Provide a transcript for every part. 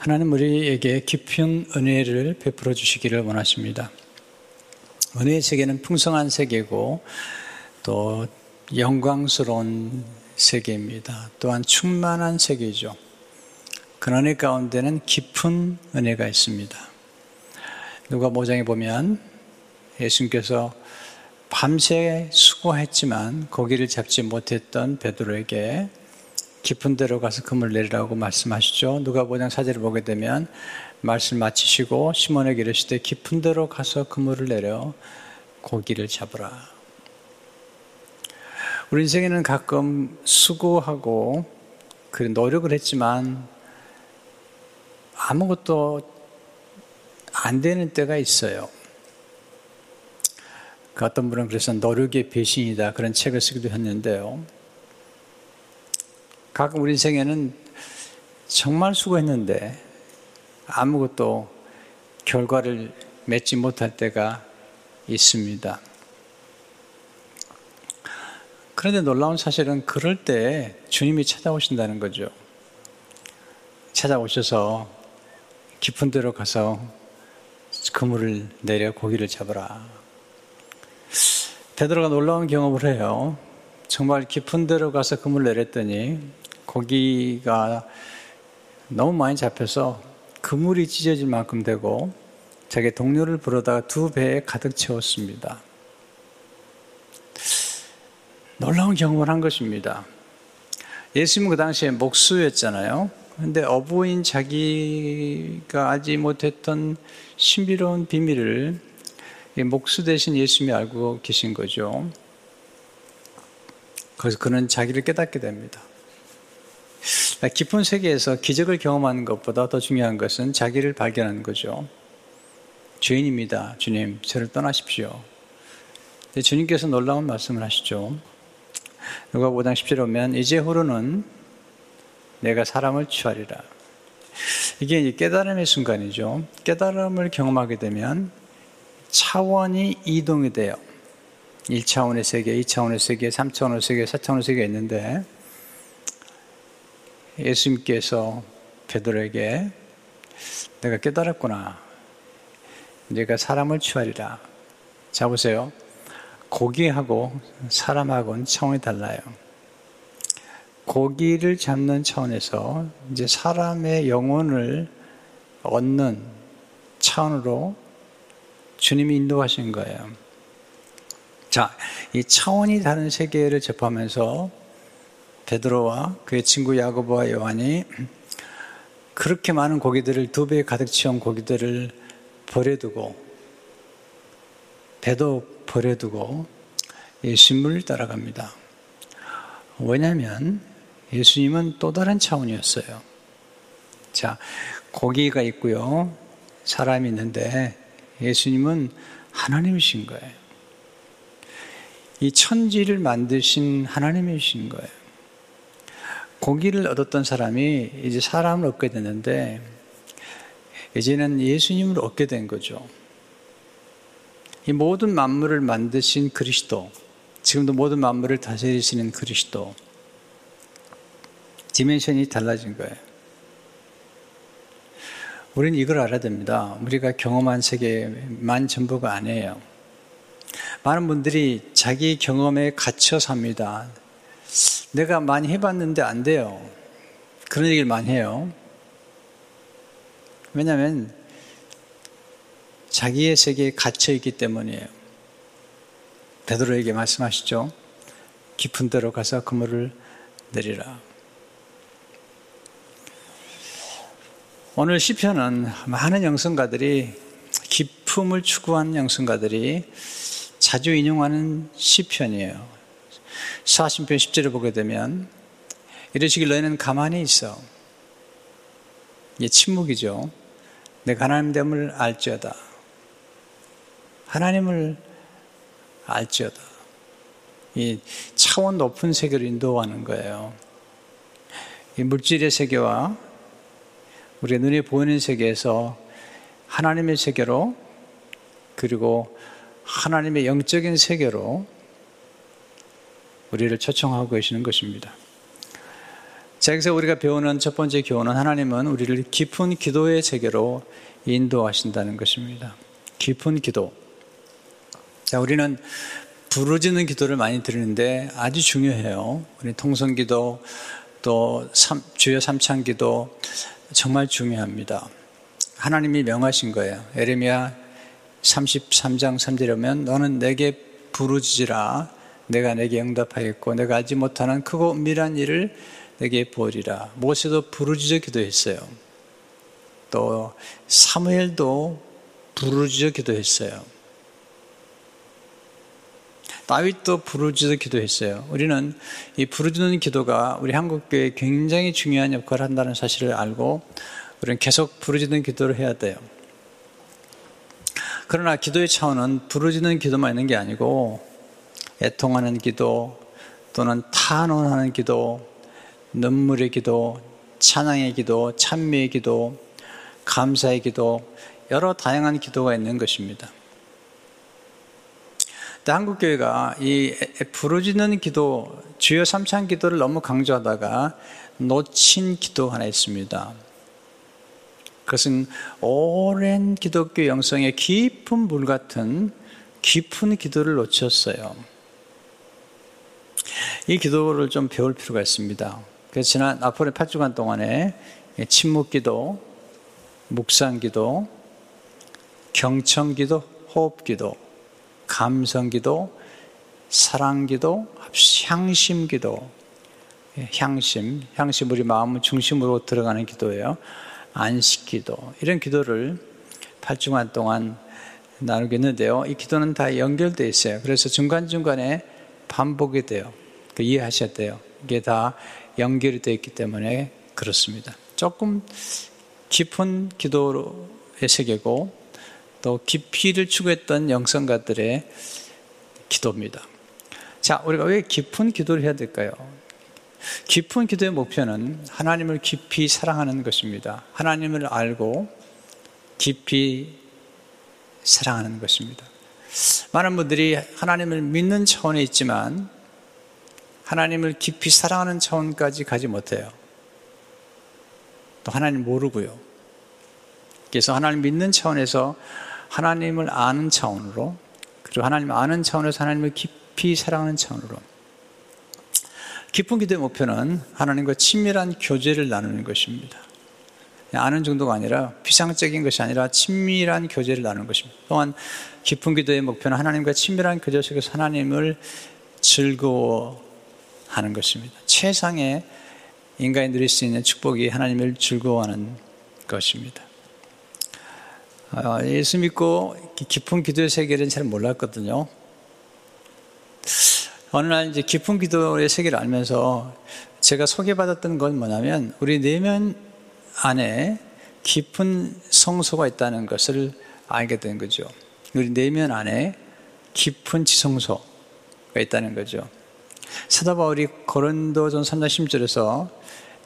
하나님 우리에게 깊은 은혜를 베풀어 주시기를 원하십니다. 은혜의 세계는 풍성한 세계고 또 영광스러운 세계입니다. 또한 충만한 세계죠. 그 은혜 가운데는 깊은 은혜가 있습니다. 누가 모장에 보면 예수님께서 밤새 수고했지만 고기를 잡지 못했던 베드로에게 깊은 데로 가서 금을 내리라고 말씀하시죠. 누가 보장 사제를 보게 되면 말씀 마치시고 시몬에게 이르시되 깊은 데로 가서 그물을 내려 고기를 잡으라. 우리 인생에는 가끔 수고하고 그 노력을 했지만 아무것도 안 되는 때가 있어요. 그 어떤 분은 그래서 노력의 배신이다 그런 책을 쓰기도 했는데요. 가끔 우리 인생에는 정말 수고했는데 아무것도 결과를 맺지 못할 때가 있습니다. 그런데 놀라운 사실은 그럴 때 주님이 찾아오신다는 거죠. 찾아오셔서 깊은 데로 가서 그물을 내려 고기를 잡으라. 베드로가 놀라운 경험을 해요. 정말 깊은 데로 가서 그물 내렸더니 고기가 너무 많이 잡혀서 그물이 찢어질 만큼 되고 자기 동료를 부르다가 두 배에 가득 채웠습니다. 놀라운 경험을 한 것입니다. 예수님은 그 당시에 목수였잖아요. 근데 어부인 자기가 알지 못했던 신비로운 비밀을 목수 대신 예수님이 알고 계신 거죠. 그래서 그는 자기를 깨닫게 됩니다. 깊은 세계에서 기적을 경험하는 것보다 더 중요한 것은 자기를 발견하는 거죠. 죄인입니다. 주님, 저를 떠나십시오. 주님께서 놀라운 말씀을 하시죠. 누가 5장 10절에 보면 이제 후로는 내가 사람을 취하리라. 이게 깨달음의 순간이죠. 깨달음을 경험하게 되면 차원이 이동이 돼요. 1차원의 세계, 2차원의 세계, 3차원의 세계, 4차원의 세계가 있는데 예수님께서 베드로에게 내가 깨달았구나. 내가 사람을 취하리라. 자 보세요. 고기하고 사람하고는 차원이 달라요. 고기를 잡는 차원에서 이제 사람의 영혼을 얻는 차원으로 주님이 인도하신 거예요. 자, 이 차원이 다른 세계를 접하면서 베드로와 그의 친구 야고보와 요한이 그렇게 많은 고기들을 두 배에 가득 채운 고기들을 버려두고 배도 버려두고 예수님을 따라갑니다. 왜냐하면 예수님은 또 다른 차원이었어요. 자, 고기가 있고요. 사람이 있는데 예수님은 하나님이신 거예요. 이 천지를 만드신 하나님이신 거예요. 고기를 얻었던 사람이 이제 사람을 얻게 되는데 이제는 예수님을 얻게 된 거죠. 이 모든 만물을 만드신 그리스도, 지금도 모든 만물을 다스리시는 그리스도, 디멘션이 달라진 거예요. 우리는 이걸 알아야 됩니다. 우리가 경험한 세계만 전부가 아니에요. 많은 분들이 자기 경험에 갇혀 삽니다. 내가 많이 해봤는데 안 돼요. 그런 얘기를 많이 해요. 왜냐하면 자기의 세계에 갇혀 있기 때문이에요. 베드로에게 말씀하시죠. 깊은 데로 가서 그물을 내리라. 오늘 시편은 많은 영성가들이 기품을 추구한 영성가들이 자주 인용하는 시편이에요. 사신편 10절을 보게 되면 이러시길 너희는 가만히 있어. 이게 침묵이죠. 내가 하나님 됨을 알지어다. 하나님을 알지어다. 이 차원 높은 세계를 인도하는 거예요. 이 물질의 세계와 우리 눈에 보이는 세계에서 하나님의 세계로 그리고 하나님의 영적인 세계로 우리를 초청하고 계시는 것입니다. 자, 여기서 우리가 배우는 첫 번째 교훈은 하나님은 우리를 깊은 기도의 세계로 인도하신다는 것입니다. 깊은 기도. 자, 우리는 부르짖는 기도를 많이 드리는데 아주 중요해요. 우리 통성 기도, 또 삼, 주여 삼창 기도 정말 중요합니다. 하나님이 명하신 거예요. 에레미야 33장 3절이면 너는 내게 부르짖으라 내가 내게 응답하겠고 내가 알지 못하는 크고 은밀한 일을 내게 보리라. 모세도 부르짖어 기도했어요. 또 사무엘도 부르짖어 기도했어요. 다윗도 부르짖어 기도했어요. 우리는 이 부르짖는 기도가 우리 한국 교회에 굉장히 중요한 역할을 한다는 사실을 알고 우리는 계속 부르짖는 기도를 해야 돼요. 그러나 기도의 차원은 부르짖는 기도만 있는 게 아니고 애통하는 기도 또는 탄원하는 기도, 눈물의 기도, 찬양의 기도, 찬미의 기도, 감사의 기도, 여러 다양한 기도가 있는 것입니다. 한국교회가 이 부르짖는 기도, 주여 삼창 기도를 너무 강조하다가 놓친 기도 하나 있습니다. 그것은 오랜 기독교 영성의 깊은 물 같은 깊은 기도를 놓쳤어요. 이 기도를 좀 배울 필요가 있습니다. 그래서 지난 앞으로 8주간 동안에 침묵 기도, 묵상 기도, 경청 기도, 호흡 기도, 감성 기도, 사랑 기도, 향심 기도, 향심, 향심 우리 마음 중심으로 들어가는 기도예요. 안식 기도 이런 기도를 8주간 동안 나누겠는데요. 이 기도는 다 연결되어 있어요. 그래서 중간 중간에 반복이 돼요. 그 이해하셔야 돼요. 이게 다 연결이 되어 있기 때문에 그렇습니다. 조금 깊은 기도의 세계고 또 깊이를 추구했던 영성가들의 기도입니다. 자, 우리가 왜 깊은 기도를 해야 될까요? 깊은 기도의 목표는 하나님을 깊이 사랑하는 것입니다. 하나님을 알고 깊이 사랑하는 것입니다. 많은 분들이 하나님을 믿는 차원에 있지만 하나님을 깊이 사랑하는 차원까지 가지 못해요. 또 하나님 모르고요. 그래서 하나님 믿는 차원에서 하나님을 아는 차원으로 그리고 하나님 아는 차원에서 하나님을 깊이 사랑하는 차원으로 깊은 기도의 목표는 하나님과 친밀한 교제를 나누는 것입니다. 아는 정도가 아니라 비상적인 것이 아니라 친밀한 교제를 나누는 것입니다. 또한 깊은 기도의 목표는 하나님과 친밀한 교제 속에서 하나님을 즐거워 하는 것입니다. 최상의 인간이 누릴 수 있는 축복이 하나님을 즐거워하는 것입니다. 아, 예수 믿고 깊은 기도의 세계를 잘 몰랐거든요. 어느 날 이제 깊은 기도의 세계를 알면서 제가 소개받았던 건 뭐냐면 우리 내면 안에 깊은 성소가 있다는 것을 알게 된 거죠. 우리 내면 안에 깊은 지성소가 있다는 거죠. 사도 바울이 고린도전 3장 10절에서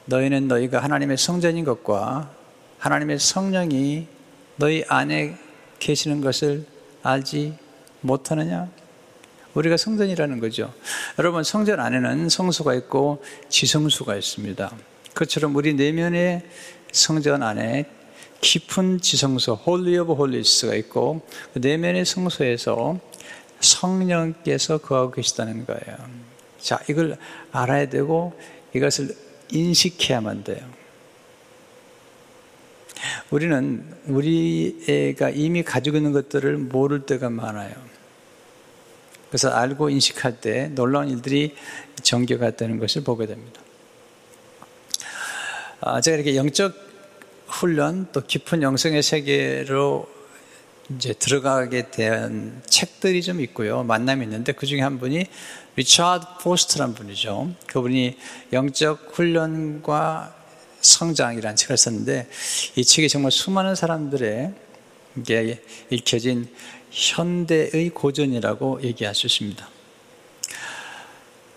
너희는 너희가 하나님의 성전인 것과 하나님의 성령이 너희 안에 계시는 것을 알지 못하느냐? 우리가 성전이라는 거죠. 여러분, 성전 안에는 성소가 있고 지성소가 있습니다. 그처럼 우리 내면의 성전 안에 깊은 지성소, Holy of Holies가 있고 그 내면의 성소에서 성령께서 거하고 계시다는 거예요. 자, 이걸 알아야 되고 이것을 인식해야만 돼요. 우리는 우리가 이미 가지고 있는 것들을 모를 때가 많아요. 그래서 알고 인식할 때 놀라운 일들이 전개가 되는 것을 보게 됩니다. 아, 제가 이렇게 영적 훈련 또 깊은 영성의 세계로 이제 들어가게 된 책들이 좀 있고요. 만남이 있는데 그 중에 한 분이 리차드 포스트란 분이죠. 그분이 영적 훈련과 성장이라는 책을 썼는데 이 책이 정말 수많은 사람들의 이게 읽혀진 현대의 고전이라고 얘기하셨습니다.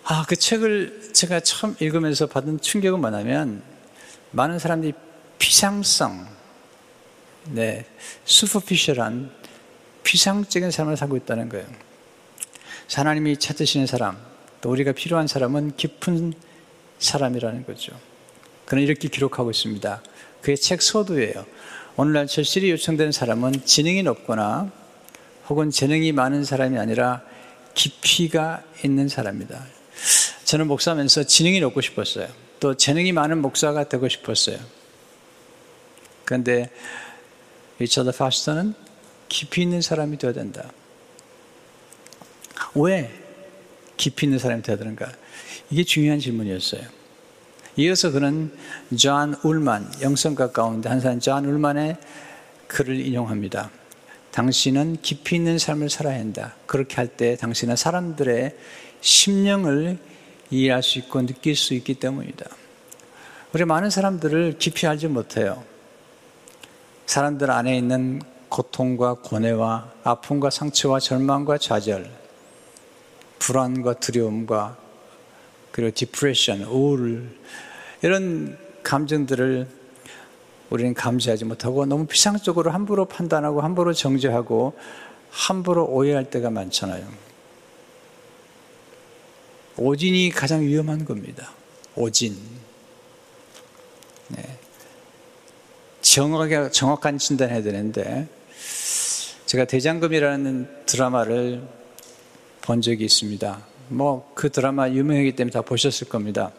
아, 그 책을 제가 처음 읽으면서 받은 충격은 뭐냐면 많은 사람들이 피상성, 네, 슈퍼피셜한 피상적인 삶을 살고 있다는 거예요. 하나님이 찾으시는 사람, 또 우리가 필요한 사람은 깊은 사람이라는 거죠. 그는 이렇게 기록하고 있습니다. 그의 책 서두예요. 오늘날 절실히 요청되는 사람은 지능이 높거나 혹은 재능이 많은 사람이 아니라 깊이가 있는 사람이다. 저는 목사하면서 지능이 높고 싶었어요. 또 재능이 많은 목사가 되고 싶었어요. 그런데 리처드 포스터는 깊이 있는 사람이 되어야 된다. 왜 깊이 있는 사람이 되어야 되는가? 이게 중요한 질문이었어요. 이어서 그는 존 울만, 영성가 가운데 한 사람 존 울만의 글을 인용합니다. 당신은 깊이 있는 삶을 살아야 한다. 그렇게 할 때 당신은 사람들의 심령을 이해할 수 있고 느낄 수 있기 때문이다. 우리 많은 사람들을 깊이 알지 못해요. 사람들 안에 있는 고통과 고뇌와 아픔과 상처와 절망과 좌절, 불안과 두려움과 그리고 디프레션, 우울 이런 감정들을 우리는 감지하지 못하고 너무 피상적으로 함부로 판단하고 함부로 정죄하고 함부로 오해할 때가 많잖아요. 오진이 가장 위험한 겁니다. 오진. 네. 정확하게, 정확한 진단해야 되는데, 제가 대장금이라는 드라마를 본 적이 있습니다. 뭐, 그 드라마 유명하기 때문에 다 보셨을 겁니다.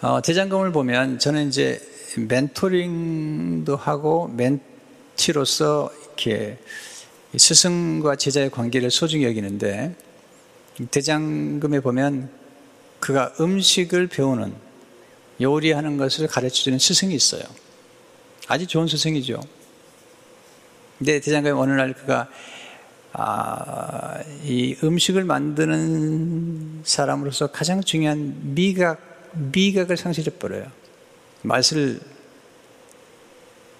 어, 대장금을 보면 저는 이제 멘토링도 하고 멘티로서 이렇게 스승과 제자의 관계를 소중히 여기는데 대장금에 보면 그가 음식을 배우는 요리하는 것을 가르쳐주는 스승이 있어요. 아주 좋은 스승이죠. 근데 대장금이 어느 날 그가 아, 이 음식을 만드는 사람으로서 가장 중요한 미각 미각을 상실해 버려요. 맛을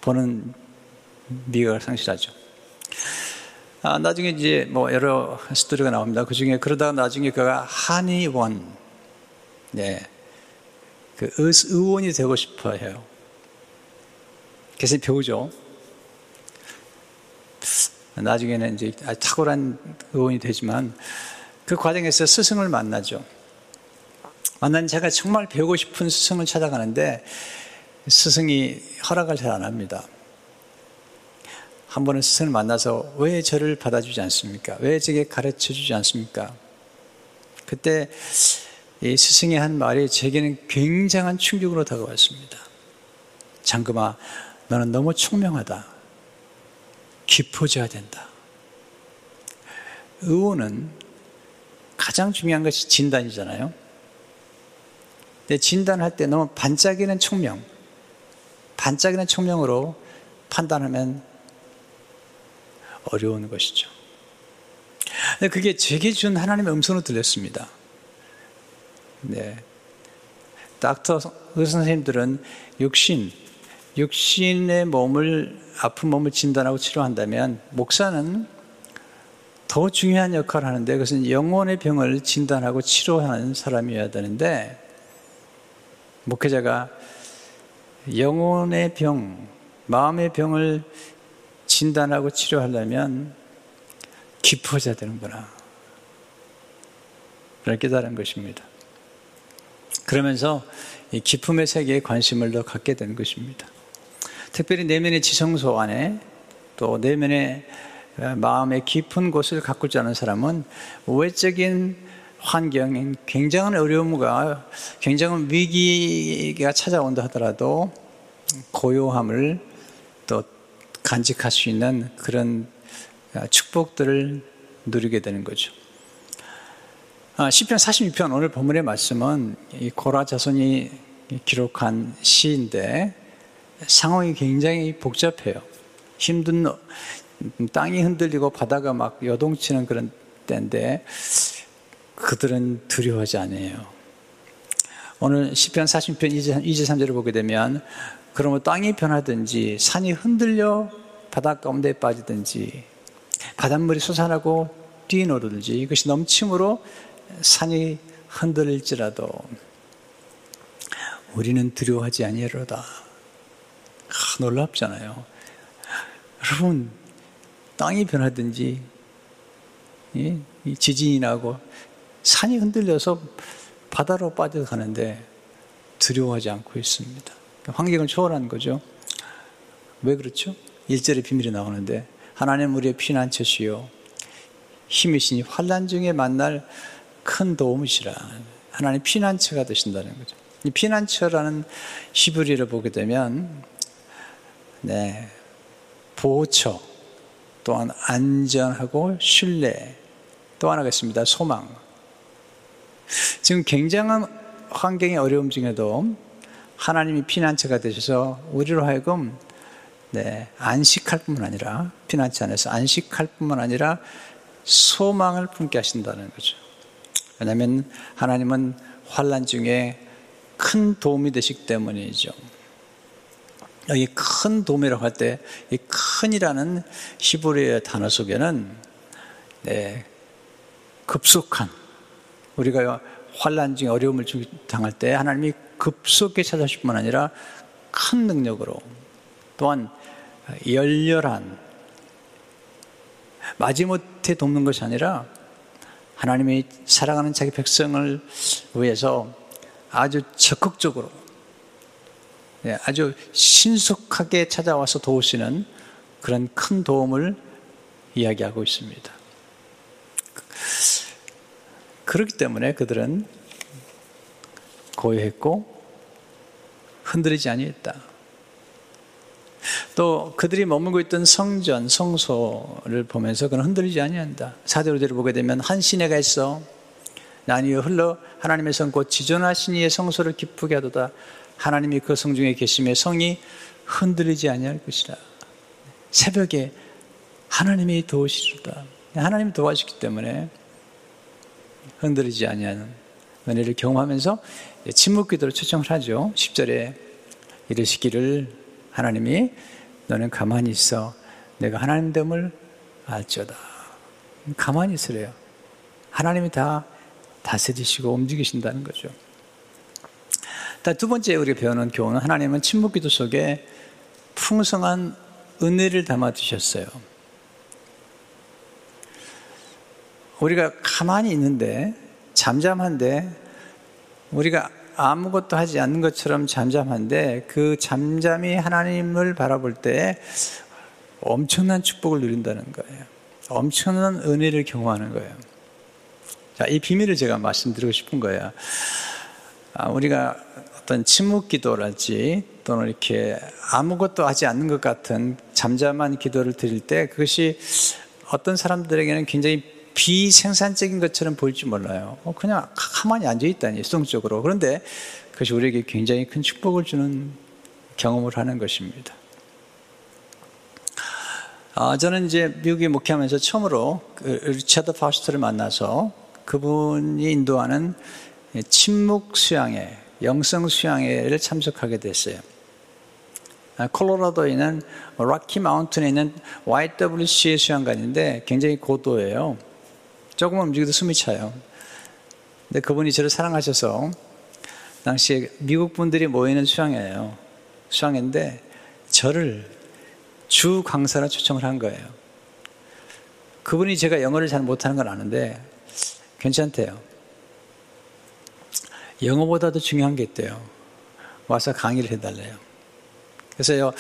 보는 미각을 상실하죠. 아, 나중에 이제 뭐 여러 스토리가 나옵니다. 그 중에 그러다가 나중에 그가 한의원, 네, 그 의원이 되고 싶어 해요. 그래서 배우죠. 나중에는 이제 탁월한 의원이 되지만 그 과정에서 스승을 만나죠. 만난 제가 정말 배우고 싶은 스승을 찾아가는데 스승이 허락을 잘 안 합니다. 한 번은 스승을 만나서 왜 저를 받아주지 않습니까? 왜 제게 가르쳐 주지 않습니까? 그때 이 스승이 한 말이 제게는 굉장한 충격으로 다가왔습니다. 장금아, 너는 너무 총명하다. 깊어져야 된다. 의원은 가장 중요한 것이 진단이잖아요. 내 진단할 때 너무 반짝이는 총명, 반짝이는 총명으로 판단하면 어려운 것이죠. 그게 제게 준 하나님의 음성으로 들렸습니다. 네. 닥터 의사 선생님들은 육신, 육신의 몸을 아픈 몸을 진단하고 치료한다면 목사는 더 중요한 역할을 하는데 그것은 영혼의 병을 진단하고 치료하는 사람이어야 되는데 목회자가 영혼의 병, 마음의 병을 진단하고 치료하려면 깊어져야 되는구나. 그걸 깨달은 것입니다. 그러면서 이 기품의 세계에 관심을 더 갖게 되는 것입니다. 특별히 내면의 지성소 안에 또 내면의 마음의 깊은 곳을 가꾸지 않은 사람은 외적인 환경인 굉장한 어려움과 굉장한 위기가 찾아온다 하더라도 고요함을 또 간직할 수 있는 그런 축복들을 누리게 되는 거죠. 아, 시편 46편 오늘 본문의 말씀은 이 고라 자손이 기록한 시인데 상황이 굉장히 복잡해요. 힘든 땅이 흔들리고 바다가 막 요동치는 그런 때인데 그들은 두려워하지 않아요. 오늘 10편 40편 2절, 2절 3절을 보게 되면 그러면 땅이 변하든지 산이 흔들려 바닷 가운데 빠지든지 바닷물이 솟아나고 뛰노르든지 이것이 넘침으로 산이 흔들릴지라도 우리는 두려워하지 아니하로다. 아, 놀랍잖아요. 여러분 땅이 변하든지 예? 지진이 나고 산이 흔들려서 바다로 빠져가는데 두려워하지 않고 있습니다. 환경을 초월한 거죠. 왜 그렇죠? 일절의 비밀이 나오는데 하나님 우리의 피난처시요 힘이시니 환란 중에 만날 큰 도움이시라. 하나님 피난처가 되신다는 거죠. 이 피난처라는 히브리를 보게 되면 네, 보호처 또한 안전하고 신뢰 또 하나가 있습니다. 소망. 지금 굉장한 환경의 어려움 중에도 하나님이 피난처가 되셔서 우리로 하여금 네, 안식할 뿐만 아니라 피난처 안에서 안식할 뿐만 아니라 소망을 품게 하신다는 거죠. 왜냐하면 하나님은 환란 중에 큰 도움이 되시기 때문이죠. 여기 큰 도움이라고 할 때 이 큰이라는 히브리의 단어 속에는 네, 급속한 우리가 환란 중에 어려움을 당할 때 하나님이 급속히 찾아주실 뿐만 아니라 큰 능력으로 또한 열렬한 마지못해 돕는 것이 아니라 하나님이 사랑하는 자기 백성을 위해서 아주 적극적으로 네, 아주 신속하게 찾아와서 도우시는 그런 큰 도움을 이야기하고 있습니다. 그렇기 때문에 그들은 고요했고 흔들리지 아니했다. 또 그들이 머물고 있던 성전, 성소를 보면서 그는 흔들리지 아니한다. 사대로대로 보게 되면 한 시내가 있어. 나뉘어 흘러 하나님의 성곧 지존하신 이의 성소를 기쁘게 하도다. 하나님이 그 성 중에 계심에 성이 흔들리지 아니할 것이라. 새벽에 하나님이 도우시리다. 하나님이 도와주기 때문에 흔들리지 아니하는 은혜를 경험하면서 침묵 기도를 초청을 하죠. 10절에 이르시기를 하나님이 너는 가만히 있어. 내가 하나님 됨을 알죠다. 가만히 있으래요. 하나님이 다 다스리시고 움직이신다는 거죠. 두 번째 우리가 배우는 교훈은 하나님은 침묵 기도 속에 풍성한 은혜를 담아 두셨어요. 우리가 가만히 있는데 잠잠한데 우리가 아무것도 하지 않는 것처럼 잠잠한데 그 잠잠이 하나님을 바라볼 때 엄청난 축복을 누린다는 거예요. 엄청난 은혜를 경험하는 거예요. 자, 이 비밀을 제가 말씀드리고 싶은 거예요. 아, 우리가 어떤 침묵 기도랄지 또는 이렇게 아무것도 하지 않는 것 같은 잠잠한 기도를 드릴 때 그것이 어떤 사람들에게는 굉장히 비생산적인 것처럼 보일지 몰라요. 어, 그냥 가만히 앉아 있다니, 수동적으로. 그런데 그것이 우리에게 굉장히 큰 축복을 주는 경험을 하는 것입니다. 아, 저는 이제 미국에 목회하면서 처음으로 그 리차드 파스터를 만나서 그분이 인도하는 침묵 수양회, 영성 수양회를 참석하게 됐어요. 아, 콜로라도에 있는 락키 마운틴에 있는 YWCA 수양관인데 굉장히 고도예요. 조금만 움직여도 숨이 차요. 근데 그분이 저를 사랑하셔서 당시에 미국 분들이 모이는 수양회예요. 수양회인데 저를 주 강사로 초청을 한 거예요. 그분이 제가 영어를 잘 못하는 건 아는데 괜찮대요. 영어보다도 중요한 게 있대요. 와서 강의를 해달래요. 그래서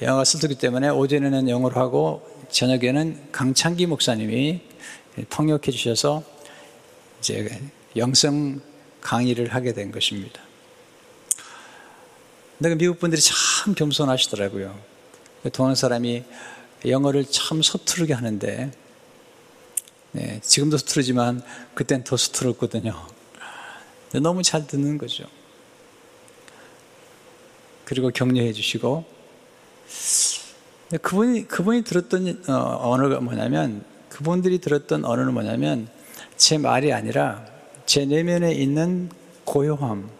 영어가 서툴기 때문에 오전에는 영어로 하고 저녁에는 강창기 목사님이 통역해 주셔서 이제 영성 강의를 하게 된 것입니다. 근데 미국 분들이 참 겸손하시더라고요. 동안 사람이 영어를 참 서투르게 하는데, 네, 지금도 서투르지만 그땐 더 서투렀거든요. 너무 잘 듣는 거죠. 그리고 격려해 주시고, 그분이, 그분이 들었던 어, 언어가 뭐냐면, 그분들이 들었던 언어는 뭐냐면 제 말이 아니라 제 내면에 있는 고요함.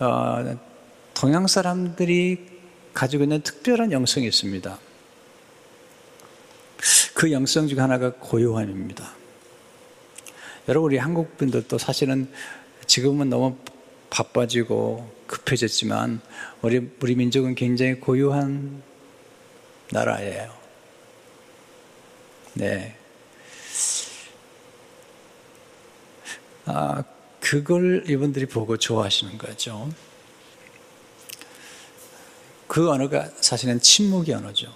어, 동양 사람들이 가지고 있는 특별한 영성이 있습니다. 그 영성 중 하나가 고요함입니다. 여러분, 우리 한국 분들도 사실은 지금은 너무 바빠지고 급해졌지만 우리, 우리 민족은 굉장히 고요한 나라예요. 네. 아, 그걸 이분들이 보고 좋아하시는 거죠. 그 언어가 사실은 침묵의 언어죠.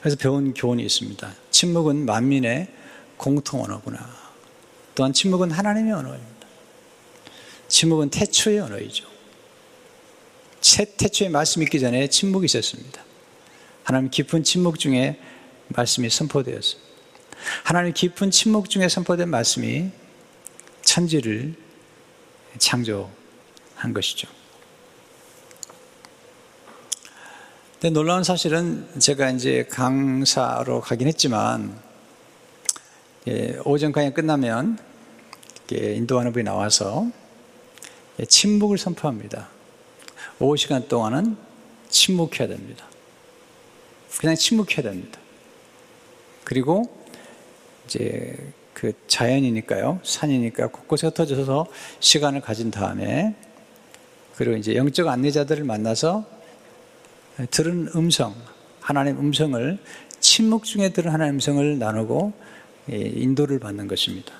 그래서 배운 교훈이 있습니다. 침묵은 만민의 공통 언어구나. 또한 침묵은 하나님의 언어입니다. 침묵은 태초의 언어이죠. 태초의 말씀이 있기 전에 침묵이 있었습니다. 하나님 깊은 침묵 중에 말씀이 선포되었습니다. 하나님 깊은 침묵 중에 선포된 말씀이 천지를 창조한 것이죠. 근데 놀라운 사실은 제가 이제 강사로 가긴 했지만 예, 오전 강의 끝나면 인도하는 분이 나와서 예, 침묵을 선포합니다. 5시간 동안은 침묵해야 됩니다. 그냥 침묵해야 됩니다. 그리고 이제 그 자연이니까요. 산이니까 곳곳에 흩어져서 시간을 가진 다음에 그리고 이제 영적 안내자들을 만나서 들은 음성, 하나님 음성을 침묵 중에 들은 하나님 음성을 나누고 예, 인도를 받는 것입니다.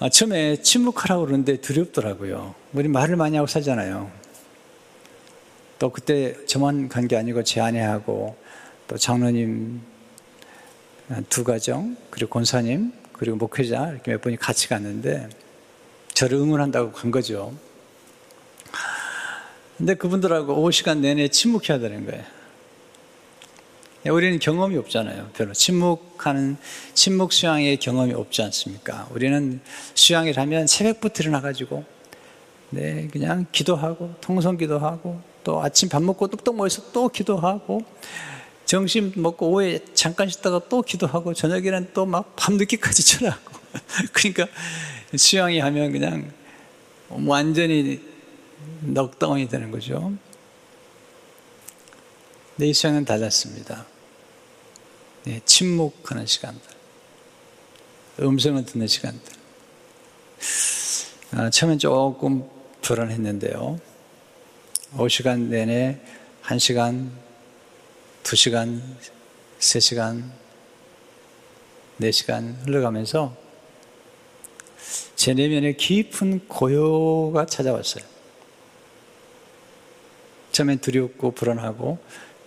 아, 처음에 침묵하라고 그러는데 두렵더라고요. 우리 말을 많이 하고 살잖아요. 또 그때 저만 간 게 아니고 제 아내하고 또 장로님 두 가정 그리고 권사님 그리고 목회자 이렇게 몇 분이 같이 갔는데 저를 응원한다고 간 거죠. 근데 그분들하고 5시간 내내 침묵해야 되는 거예요. 우리는 경험이 없잖아요. 별로 침묵하는 침묵 수양의 경험이 없지 않습니까? 우리는 수양을 하면 새벽부터 일어나 가지고 네 그냥 기도하고 통성 기도하고 또 아침 밥 먹고 뚝뚝 모여서 또 기도하고 점심 먹고 오후에 잠깐 쉬다가 또 기도하고 저녁에는 또 막 밤늦게까지 전화하고 그러니까 수양이 하면 그냥 완전히 넉다운이 되는 거죠. 내 수양은 달랐습니다. 네, 침묵하는 시간들, 음성을 듣는 시간들. 아, 처음엔 조금 불안했는데요. 5시간 내내 1시간, 2시간, 3시간, 4시간 흘러가면서 제 내면에 깊은 고요가 찾아왔어요. 처음엔 두렵고 불안하고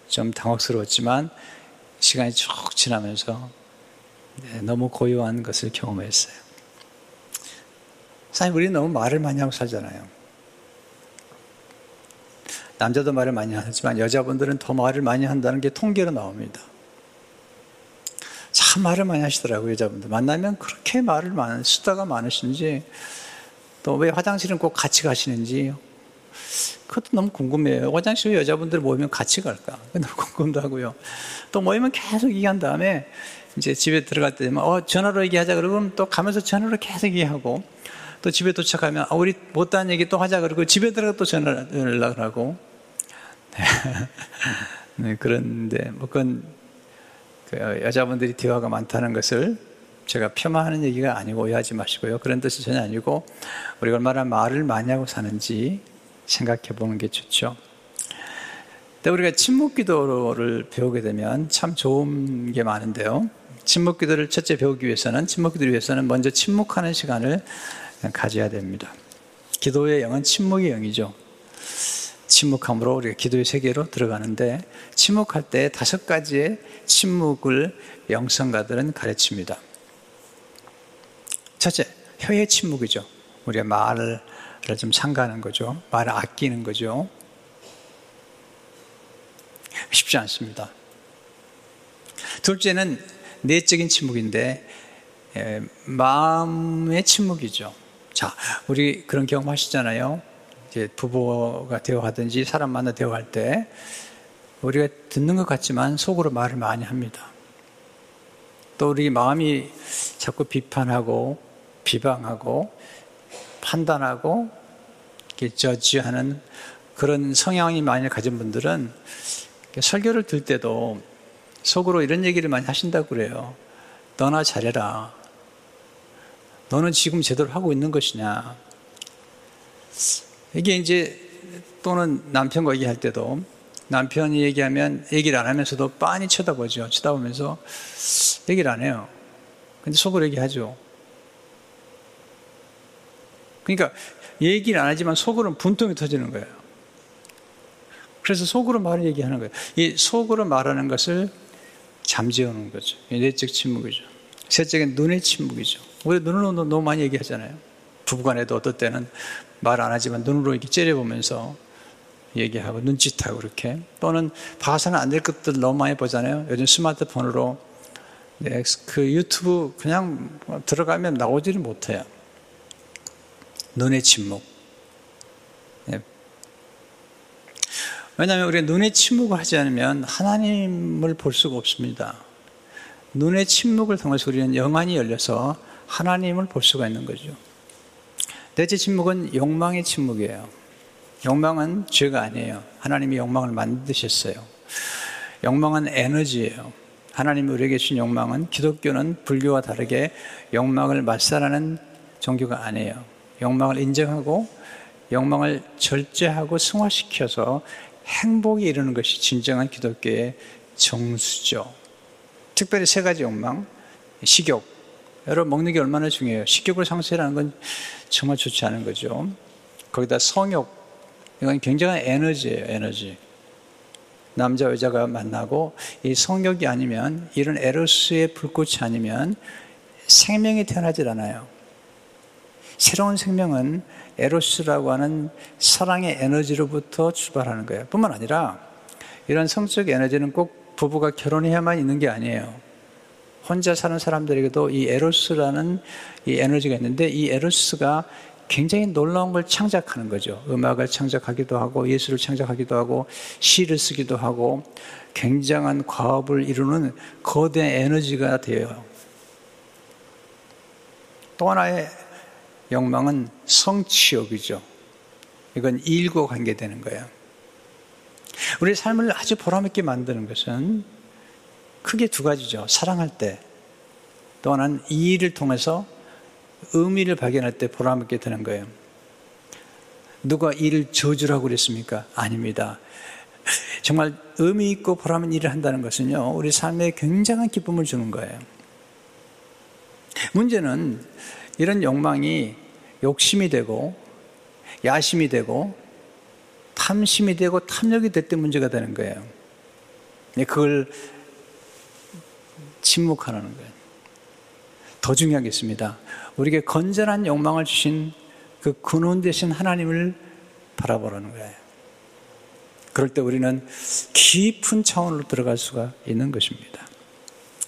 좀 당혹스러웠지만 시간이 쭉 지나면서 네, 너무 고요한 것을 경험했어요. 사실 우리 너무 말을 많이 하고 살잖아요. 남자도 말을 많이 하지만 여자분들은 더 말을 많이 한다는 게 통계로 나옵니다. 참 말을 많이 하시더라고요, 여자분들. 만나면 그렇게 말을 많은, 수다가 많으신지, 또 왜 화장실은 꼭 같이 가시는지, 그것도 너무 궁금해요. 화장실 여자분들 모이면 같이 갈까? 너무 궁금도 하고요. 또 모이면 계속 얘기한 다음에, 이제 집에 들어갈 때 되면, 어, 전화로 얘기하자 그러면 또 가면서 전화로 계속 얘기하고, 또 집에 도착하면, 아, 우리 못다한 얘기 또 하자 그러고, 집에 들어가 또 전화 연락을 하고, 네, 그런데 뭐 그건 그 여자분들이 대화가 많다는 것을 제가 폄하하는 얘기가 아니고 오해하지 마시고요. 그런 뜻이 전혀 아니고 우리가 얼마나 말을 많이 하고 사는지 생각해 보는 게 좋죠. 근데 우리가 침묵 기도를 배우게 되면 참 좋은 게 많은데요. 침묵 기도를 첫째 배우기 위해서는 침묵 기도를 위해서는 먼저 침묵하는 시간을 가져야 됩니다. 기도의 영은 침묵의 영이죠. 침묵함으로 우리가 기도의 세계로 들어가는데 침묵할 때 다섯 가지의 침묵을 영성가들은 가르칩니다. 첫째, 혀의 침묵이죠. 우리가 말을 좀 상가하는 거죠. 말을 아끼는 거죠. 쉽지 않습니다. 둘째는 내적인 침묵인데 마음의 침묵이죠. 자, 우리 그런 경험 하시잖아요. 이제 부부가 되어가든지 사람 만나 되어갈 때 우리가 듣는 것 같지만 속으로 말을 많이 합니다. 또 우리 마음이 자꾸 비판하고 비방하고 판단하고 저지하는 그런 성향이 많이 가진 분들은 설교를 들 때도 속으로 이런 얘기를 많이 하신다고 그래요. 너나 잘해라. 너는 지금 제대로 하고 있는 것이냐. 이게 이제 또는 남편과 얘기할 때도 남편이 얘기하면 얘기를 안 하면서도 빤히 쳐다보죠. 쳐다보면서 얘기를 안 해요. 근데 속으로 얘기하죠. 그러니까 얘기를 안 하지만 속으로는 분통이 터지는 거예요. 그래서 속으로 말을 얘기하는 거예요. 이 속으로 말하는 것을 잠재우는 거죠. 내적 침묵이죠. 셋째는 눈의 침묵이죠. 우리 눈으로 너무 많이 얘기하잖아요. 부부간에도 어떨 때는 말 안 하지만 눈으로 이렇게 째려보면서 얘기하고 눈짓하고 그렇게 또는 봐서는 안 될 것들 너무 많이 보잖아요. 요즘 스마트폰으로 네, 그 유튜브 그냥 들어가면 나오지를 못해요. 눈의 침묵. 네. 왜냐하면 우리가 눈의 침묵을 하지 않으면 하나님을 볼 수가 없습니다. 눈의 침묵을 통해서 우리는 영안이 열려서 하나님을 볼 수가 있는 거죠. 넷째 침묵은 욕망의 침묵이에요. 욕망은 죄가 아니에요. 하나님이 욕망을 만드셨어요. 욕망은 에너지예요. 하나님이 우리에게 주신 욕망은 기독교는 불교와 다르게 욕망을 말살하는 종교가 아니에요. 욕망을 인정하고 욕망을 절제하고 승화시켜서 행복에 이르는 것이 진정한 기독교의 정수죠. 특별히 세 가지 욕망, 식욕. 여러분 먹는 게 얼마나 중요해요. 식욕을 상실하는 건 정말 좋지 않은 거죠. 거기다 성욕, 이건 굉장한 에너지예요, 에너지. 남자 여자가 만나고 이 성욕이 아니면 이런 에로스의 불꽃이 아니면 생명이 태어나질 않아요. 새로운 생명은 에로스라고 하는 사랑의 에너지로부터 출발하는 거예요. 뿐만 아니라 이런 성적 에너지는 꼭 부부가 결혼해야만 있는 게 아니에요. 혼자 사는 사람들에게도 이 에로스라는 이 에너지가 있는데 이 에로스가 굉장히 놀라운 걸 창작하는 거죠. 음악을 창작하기도 하고 예술을 창작하기도 하고 시를 쓰기도 하고 굉장한 과업을 이루는 거대한 에너지가 되어요. 또 하나의 욕망은 성취욕이죠. 이건 일과 관계되는 거예요. 우리 삶을 아주 보람있게 만드는 것은 크게 두 가지죠. 사랑할 때, 또 하나는 이 일을 통해서 의미를 발견할 때 보람있게 되는 거예요. 누가 일을 저주라고 그랬습니까? 아닙니다. 정말 의미 있고 보람 있는 일을 한다는 것은요, 우리 삶에 굉장한 기쁨을 주는 거예요. 문제는 이런 욕망이 욕심이 되고, 야심이 되고, 탐심이 되고, 탐욕이 될 때 문제가 되는 거예요. 그걸 침묵하라는 거예요. 더 중요한 게 있습니다. 우리에게 건전한 욕망을 주신 그 근원 되신 하나님을 바라보라는 거예요. 그럴 때 우리는 깊은 차원으로 들어갈 수가 있는 것입니다.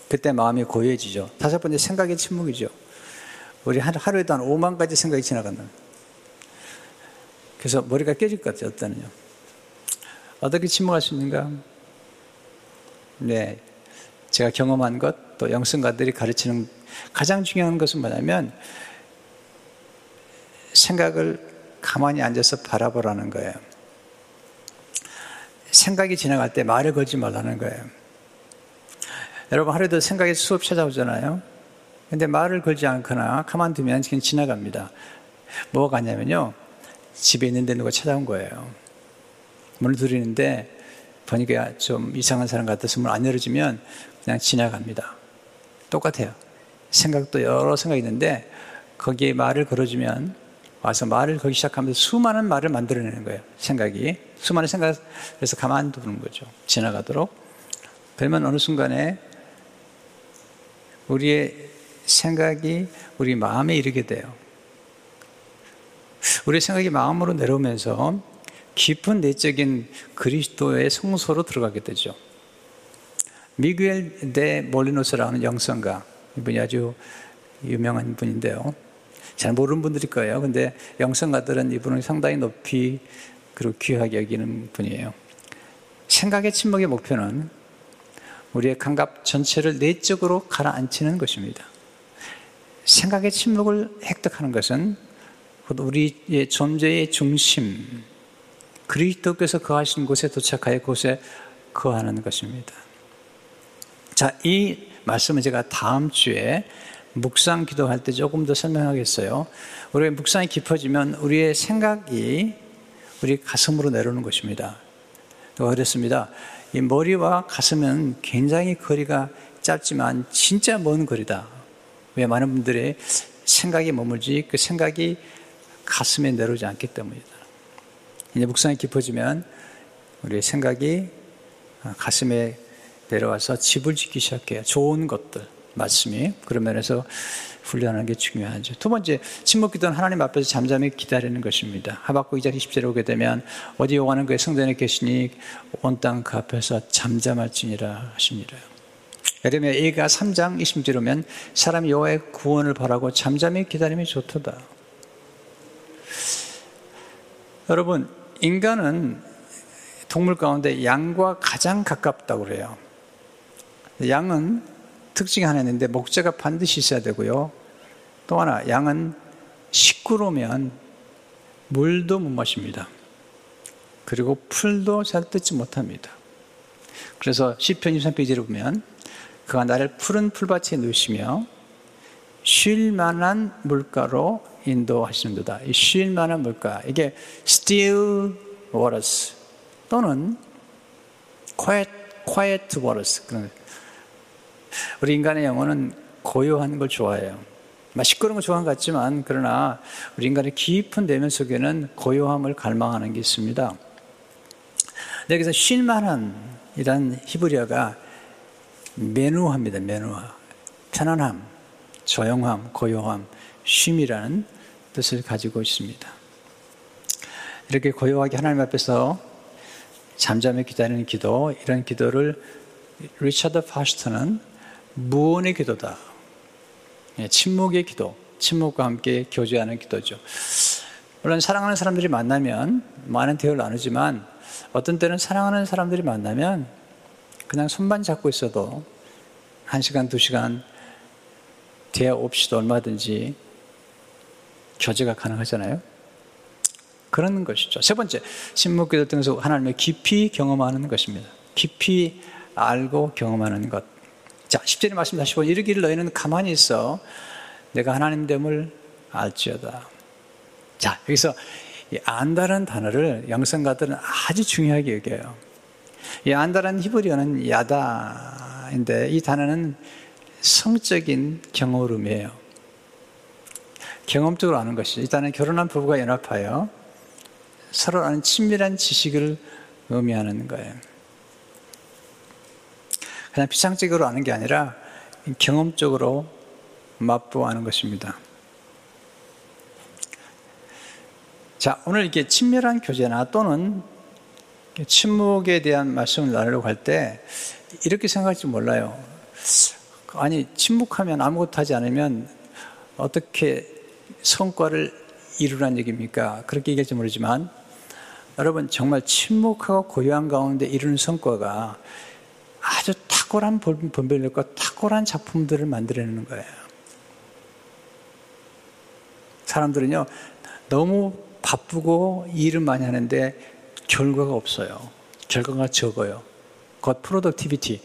그때 마음이 고요해지죠. 다섯 번째 생각의 침묵이죠. 우리 하루에도 한 5만 가지 생각이 지나간다. 그래서 머리가 깨질 것 같아요, 어떠는요. 어떻게 침묵할 수 있는가? 네. 제가 경험한 것, 또 영성가들이 가르치는 가장 중요한 것은 뭐냐면 생각을 가만히 앉아서 바라보라는 거예요. 생각이 지나갈 때 말을 걸지 말라는 거예요. 여러분 하루에도 생각이 수업 찾아오잖아요. 근데 말을 걸지 않거나 가만두면 그냥 지나갑니다. 뭐가 가냐면요. 집에 있는데 누가 찾아온 거예요. 문을 두리는데 보니까 좀 이상한 사람 같아서 문안 열어주면 그냥 지나갑니다. 똑같아요. 생각도 여러 생각이 있는데 거기에 말을 걸어주면 와서 말을 걸기 시작하면서 수많은 말을 만들어내는 거예요. 생각이. 수많은 생각에서 가만두는 거죠. 지나가도록. 그러면 어느 순간에 우리의 생각이 우리 마음에 이르게 돼요. 우리의 생각이 마음으로 내려오면서 깊은 내적인 그리스도의 성소로 들어가게 되죠. 미구엘 데 몰리노스라는 영성가, 이분이 아주 유명한 분인데요. 잘 모르는 분들일 거예요. 근데 영성가들은 이분을 상당히 높이 그리고 귀하게 여기는 분이에요. 생각의 침묵의 목표는 우리의 감각 전체를 내적으로 가라앉히는 것입니다. 생각의 침묵을 획득하는 것은 우리의 존재의 중심, 그리스도께서 거하신 곳에 도착하여 그곳에 거하는 것입니다. 자, 이 말씀은 제가 다음 주에 묵상 기도할 때 조금 더 설명하겠어요. 우리의 묵상이 깊어지면 우리의 생각이 우리 가슴으로 내려오는 것입니다. 또 그랬습니다. 이 머리와 가슴은 굉장히 거리가 짧지만 진짜 먼 거리다. 왜 많은 분들의 생각이 머물지 그 생각이 가슴에 내려오지 않기 때문이다. 이제 묵상이 깊어지면 우리의 생각이 가슴에 내려와서 집을 짓기 시작해요. 좋은 것들, 말씀이. 그런 면에서 훈련하는 게 중요하죠. 두 번째, 침묵 기도는 하나님 앞에서 잠잠히 기다리는 것입니다. 하박국 2장 20절에 오게 되면 어디 여호와는 그의 성전에 계시니 온 땅 그 앞에서 잠잠할지니라 하십니다. 예레미야 A가 3장 20절 오면 사람이 여호와의 구원을 바라고 잠잠히 기다림이 좋도다. 여러분, 인간은 동물 가운데 양과 가장 가깝다고 그래요. 양은 특징이 하나 있는데 목재가 반드시 있어야 되고요. 또 하나, 양은 시끄러우면 물도 못 마십니다. 그리고 풀도 잘 뜯지 못합니다. 그래서 시편 23페이지를 보면 그가 나를 푸른 풀밭에 누시며 쉴 만한 물가로 인도하시는도다. 이쉴 만한 물가 이게 still waters 또는 quiet quiet waters 우리 인간의 영혼은 고요한 걸 좋아해요. 시끄러운 걸 좋아하는 것 같지만 그러나 우리 인간의 깊은 내면 속에는 고요함을 갈망하는 게 있습니다. 여기서 쉴만한 이란 히브리어가 메누합니다. 메누화. 편안함, 조용함, 고요함, 쉼이라는 뜻을 가지고 있습니다. 이렇게 고요하게 하나님 앞에서 잠잠히 기다리는 기도, 이런 기도를 리처드 파스터는 무언의 기도다. 예, 침묵의 기도, 침묵과 함께 교제하는 기도죠. 물론 사랑하는 사람들이 만나면 많은 대화를 나누지만 어떤 때는 사랑하는 사람들이 만나면 그냥 손만 잡고 있어도 한 시간, 두 시간 대화 없이도 얼마든지 교제가 가능하잖아요. 그런 것이죠. 세 번째, 침묵기도 통해서 하나님의 깊이 경험하는 것입니다. 깊이 알고 경험하는 것. 자, 10절의 말씀 다시 보면 이르기를 너희는 가만히 있어 내가 하나님 됨을 알지어다. 자, 여기서 이 안다라는 단어를 영성가들은 아주 중요하게 여겨요. 이 안다라는 히브리어는 야다인데 이 단어는 성적인 경험음이에요. 경험적으로 아는 것이 일단은 결혼한 부부가 연합하여 서로 아는 친밀한 지식을 의미하는 거예요. 그냥 피상적으로 아는 게 아니라 경험적으로 맛보아는 것입니다. 자, 오늘 이렇게 친밀한 교제나 또는 침묵에 대한 말씀을 나누려고 할 때 이렇게 생각할지 몰라요. 아니, 침묵하면 아무것도 하지 않으면 어떻게 성과를 이루란 얘기입니까? 그렇게 얘기할지 모르지만 여러분 정말 침묵하고 고요한 가운데 이루는 성과가 아주 탁월한 분별력과 탁월한 작품들을 만들어내는 거예요. 사람들은요, 너무 바쁘고 일을 많이 하는데 결과가 없어요. 결과가 적어요. 곧 productivity,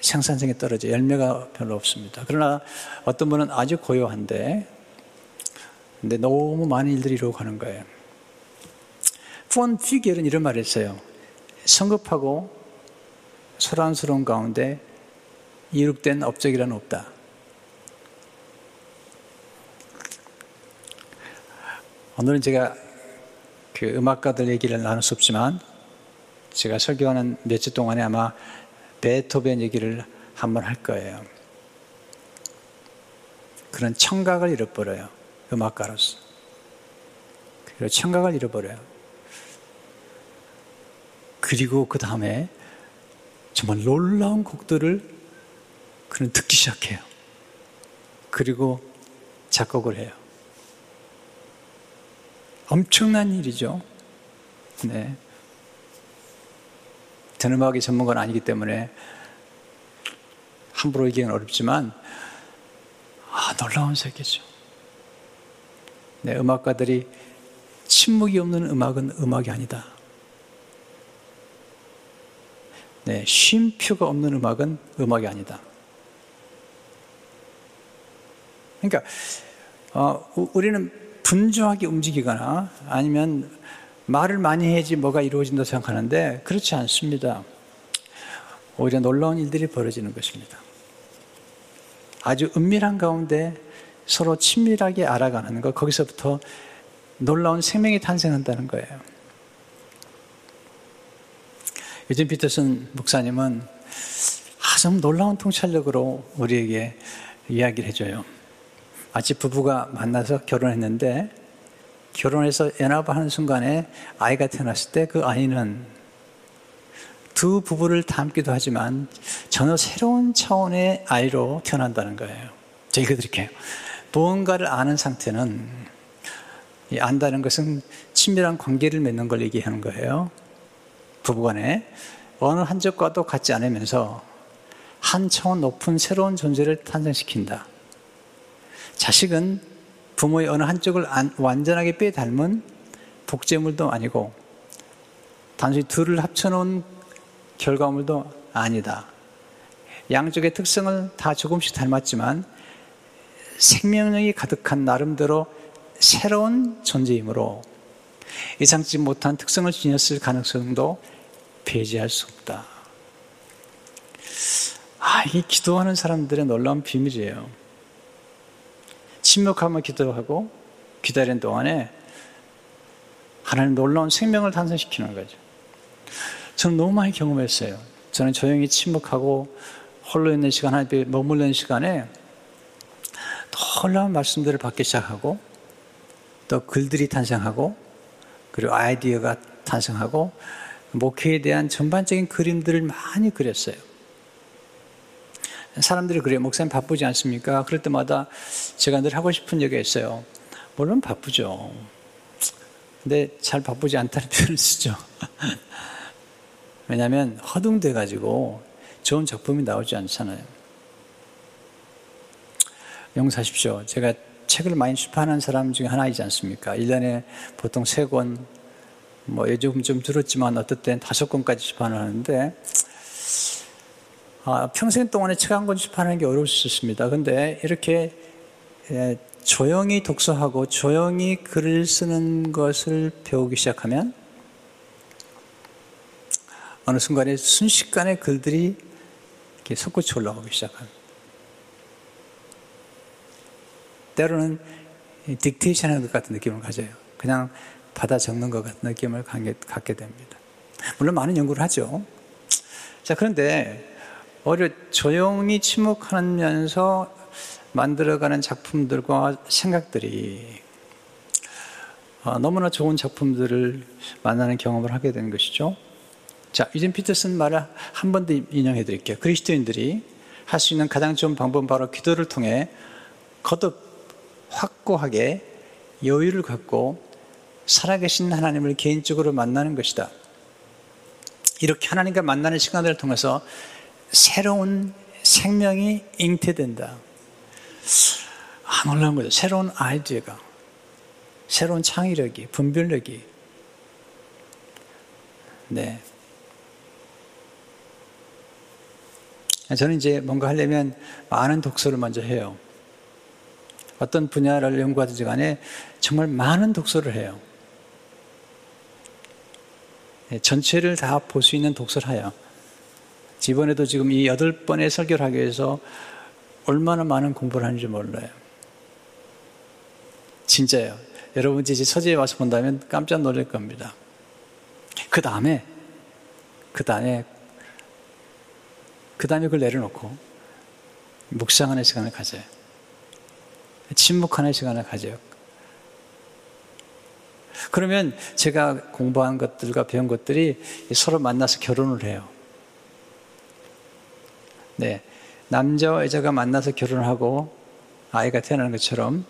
생산성이 떨어져 열매가 별로 없습니다. 그러나 어떤 분은 아주 고요한데, 근데 너무 많은 일들이 이루어 가는 거예요. 폰 휘겔은 이런 말을 했어요. 성급하고 소란스러운 가운데 이룩된 업적이란 없다. 오늘은 제가 그 음악가들 얘기를 나눌 수 없지만 제가 설교하는 몇 주 동안에 아마 베토벤 얘기를 한번 할 거예요. 그런 청각을 잃어버려요. 음악가로서. 그리고 청각을 잃어버려요. 그리고 그 다음에 정말 놀라운 곡들을 그는 듣기 시작해요. 그리고 작곡을 해요. 엄청난 일이죠. 네. 저는 음악의 전문가는 아니기 때문에 함부로 얘기하기는 어렵지만, 아, 놀라운 세계죠. 네, 음악가들이 침묵이 없는 음악은 음악이 아니다. 네, 쉼표가 없는 음악은 음악이 아니다. 그러니까 어, 우리는 분주하게 움직이거나 아니면 말을 많이 해야지 뭐가 이루어진다고 생각하는데 그렇지 않습니다. 오히려 놀라운 일들이 벌어지는 것입니다. 아주 은밀한 가운데 서로 친밀하게 알아가는 것, 거기서부터 놀라운 생명이 탄생한다는 거예요. 요즘 피터슨 목사님은 아주 놀라운 통찰력으로 우리에게 이야기를 해줘요. 마치 부부가 만나서 결혼했는데 결혼해서 연합하는 순간에 아이가 태어났을 때 그 아이는 두 부부를 닮기도 하지만 전혀 새로운 차원의 아이로 태어난다는 거예요. 저희가 그렇게 무언가를 아는 상태는 안다는 것은 친밀한 관계를 맺는 걸 얘기하는 거예요. 부부간에 어느 한적과도 같지 않으면서 한 차원 높은 새로운 존재를 탄생시킨다. 자식은 부모의 어느 한쪽을 완전하게 빼 닮은 복제물도 아니고 단순히 둘을 합쳐놓은 결과물도 아니다. 양쪽의 특성을 다 조금씩 닮았지만 생명력이 가득한 나름대로 새로운 존재이므로 예상치 못한 특성을 지녔을 가능성도 배제할 수 없다. 아, 이게 기도하는 사람들의 놀라운 비밀이에요. 침묵하면 기도하고 기다리는 동안에 하나님 놀라운 생명을 탄생시키는 거죠. 저는 너무 많이 경험했어요. 저는 조용히 침묵하고 홀로 있는 시간, 하나님 머물는 시간에 놀라운 말씀들을 받기 시작하고 또 글들이 탄생하고 그리고 아이디어가 탄생하고 목회에 대한 전반적인 그림들을 많이 그렸어요. 사람들이 그래요. 목사님 바쁘지 않습니까? 그럴 때마다 제가 늘 하고 싶은 얘기가 있어요. 물론 바쁘죠. 근데 잘 바쁘지 않다는 표현을 쓰죠. 왜냐하면 허둥대가지고 좋은 작품이 나오지 않잖아요. 용서하십시오. 제가 책을 많이 출판하는 사람 중에 하나이지 않습니까? 1년에 보통 3권, 뭐 요즘 좀 들었지만 어떨 땐 5권까지 출판을 하는데 아, 평생 동안에 책 한권 출판하는 게 어려울 수 있습니다. 근데 이렇게 예, 조용히 독서하고 조용히 글을 쓰는 것을 배우기 시작하면 어느 순간에 순식간에 글들이 이렇게 솟구쳐 올라오기 시작합니다. 때로는 딕테이션 하는 것 같은 느낌을 가져요. 그냥 받아 적는 것 같은 느낌을 갖게 됩니다. 물론 많은 연구를 하죠. 자, 그런데 오히려 조용히 침묵하면서 만들어가는 작품들과 생각들이 어, 너무나 좋은 작품들을 만나는 경험을 하게 되는 것이죠. 자, 유진 피터슨 말을 한 번 더 인용해 드릴게요. 그리스도인들이 할 수 있는 가장 좋은 방법은 바로 기도를 통해 거듭 확고하게 여유를 갖고 살아계신 하나님을 개인적으로 만나는 것이다. 이렇게 하나님과 만나는 시간들을 통해서 새로운 생명이 잉태된다. 아, 놀라운 거죠. 새로운 아이디어가, 새로운 창의력이, 분별력이. 네. 저는 이제 뭔가 하려면 많은 독서를 먼저 해요. 어떤 분야를 연구하든지 간에 정말 많은 독서를 해요. 네, 전체를 다 볼 수 있는 독서를 해요. 이번에도 지금 이 여덟 번의 설교를 하기 위해서 얼마나 많은 공부를 하는지 몰라요. 진짜요. 여러분 이제 서재에 와서 본다면 깜짝 놀랄 겁니다. 그 다음에, 그 다음에, 그 다음에 그걸 내려놓고 묵상하는 시간을 가져요. 침묵하는 시간을 가져요. 그러면 제가 공부한 것들과 배운 것들이 서로 만나서 결혼을 해요. 네. 남자와 여자가 만나서 결혼하고 아이가 태어나는 것처럼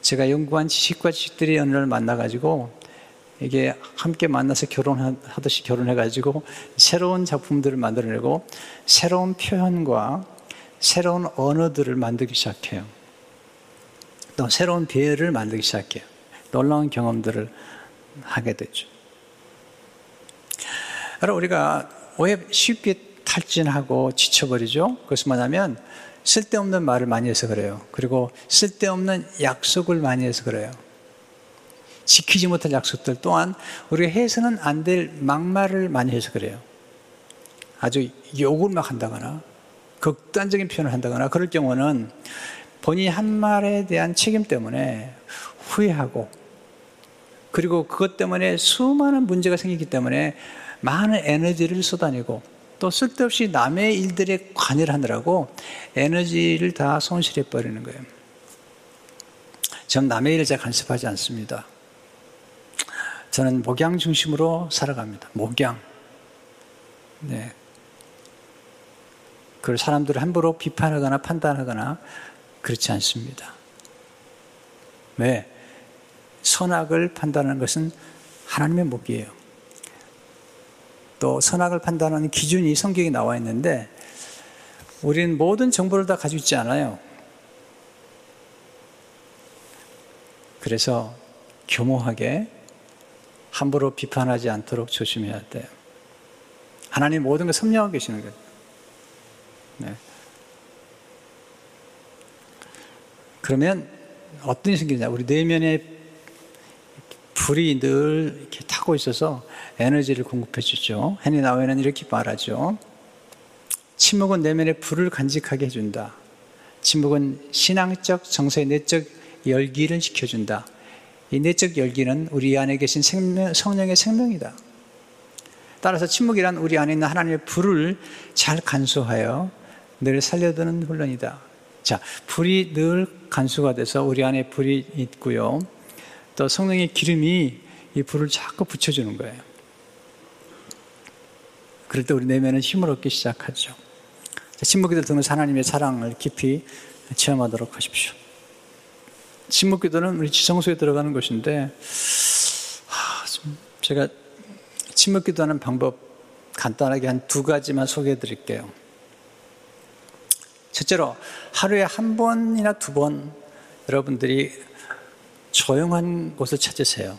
제가 연구한 지식과 지식들이 어느 날 만나가지고 이게 함께 만나서 결혼하듯이 결혼해가지고 새로운 작품들을 만들어내고 새로운 표현과 새로운 언어들을 만들기 시작해요. 또 새로운 비애를 만들기 시작해요. 놀라운 경험들을 하게 되죠. 여러분, 우리가 왜 쉽게 탈진하고 지쳐버리죠? 그것은 뭐냐면 쓸데없는 말을 많이 해서 그래요. 그리고 쓸데없는 약속을 많이 해서 그래요. 지키지 못할 약속들 또한 우리가 해서는 안 될 막말을 많이 해서 그래요. 아주 욕을 막 한다거나 극단적인 표현을 한다거나 그럴 경우는 본인이 한 말에 대한 책임 때문에 후회하고 그리고 그것 때문에 수많은 문제가 생기기 때문에 많은 에너지를 쏟아내고 또 쓸데없이 남의 일들에 관여를 하느라고 에너지를 다 손실해 버리는 거예요. 전 남의 일을 잘 간섭하지 않습니다. 저는 목양 중심으로 살아갑니다. 목양. 네. 그 사람들을 함부로 비판하거나 판단하거나 그렇지 않습니다. 왜? 선악을 판단하는 것은 하나님의 목이에요. 또 선악을 판단하는 기준이 성경에 나와 있는데 우리는 모든 정보를 다 가지고 있지 않아요. 그래서 교모하게 함부로 비판하지 않도록 조심해야 돼요. 하나님 모든 걸 섭렵하고 계시는 거예요. 네. 그러면 어떤 생기냐. 우리 내면에 불이 늘 이렇게 타고 있어서 에너지를 공급해 주죠. 헨리 나웨는 이렇게 말하죠. 침묵은 내면의 불을 간직하게 해준다. 침묵은 신앙적 정서의 내적 열기를 지켜준다. 이 내적 열기는 우리 안에 계신 생명, 성령의 생명이다. 따라서 침묵이란 우리 안에 있는 하나님의 불을 잘 간수하여 늘 살려두는 훈련이다. 자, 불이 늘 간수가 돼서 우리 안에 불이 있고요. 또 성령의 기름이 이 불을 자꾸 붙여주는 거예요. 그럴 때 우리 내면은 힘을 얻기 시작하죠. 침묵기도 드는 하나님의 사랑을 깊이 체험하도록 하십시오. 침묵기도는 우리 지성소에 들어가는 것인데, 제가 침묵기도하는 방법 간단하게 한 두 가지만 소개해 드릴게요. 첫째로 하루에 한 번이나 두 번 여러분들이 조용한 곳을 찾으세요.